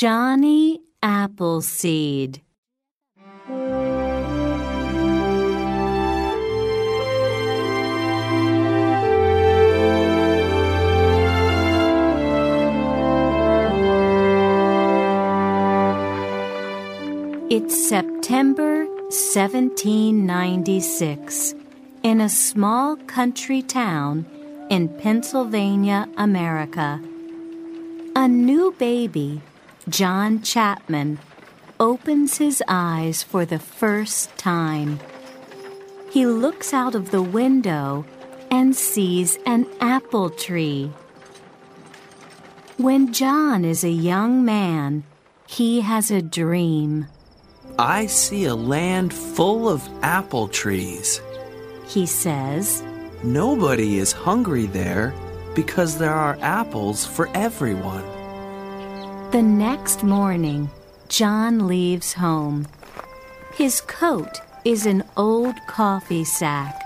Johnny Appleseed. It's September 1796 in a small country town in Pennsylvania, America. A new baby, John Chapman, opens his eyes for the first time. He looks out of the window and sees an apple tree. When John is a young man, he has a dream. I see a land full of apple trees. He says, Nobody is hungry there because there are apples for everyone. The next morning, John leaves home. His coat is an old coffee sack,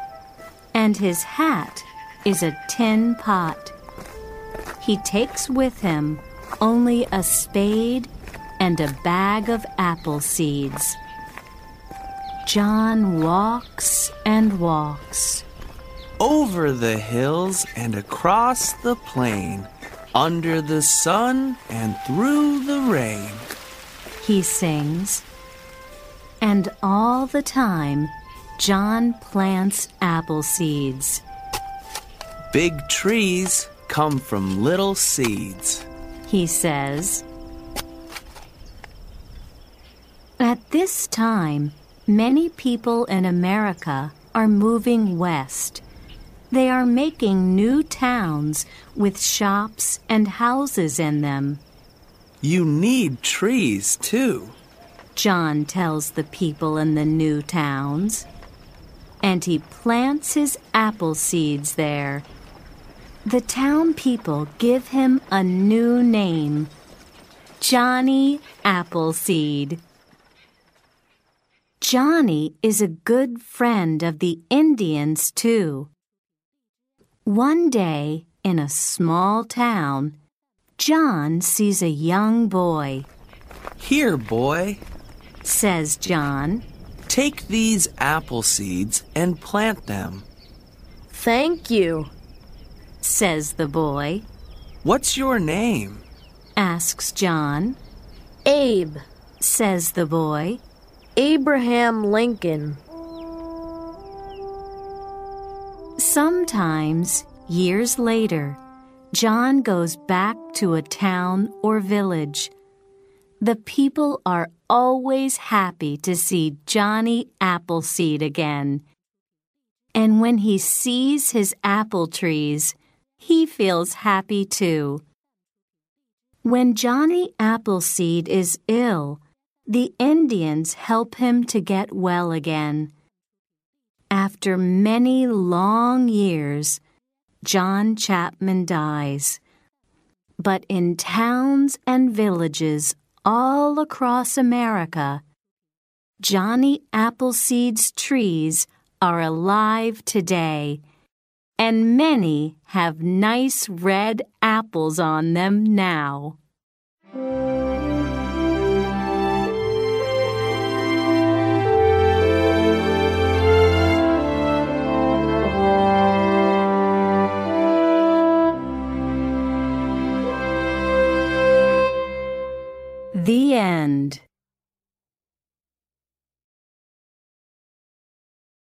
and his hat is a tin pot. He takes with him only a spade and a bag of apple seeds. John walks and walks. Over the hills and across the plain, under the sun and through the rain. He sings. And all the time, John plants apple seeds. Big trees come from little seeds. He says. At this time, many people in America are moving west. They are making new towns with shops and houses in them. You need trees too. John tells the people in the new towns. And he plants his apple seeds there. The town people give him a new name Johnny Appleseed. Johnny is a good friend of the Indians, too. One day, in a small town, John sees a young boy. Here, boy, Says John, take these apple seeds and plant them. Thank you. says the boy. What's your name? Asks John, Abe. says the boy. Abraham Lincoln. Sometimes, years later, John goes back to a town or village. The people are always happy to see Johnny Appleseed again. And when he sees his apple trees, he feels happy too. When Johnny Appleseed is ill, the Indians help him to get well again. After many long years, John Chapman dies. But in towns and villages all across America, Johnny Appleseed's trees are alive today, and many have nice red apples on them now. The end.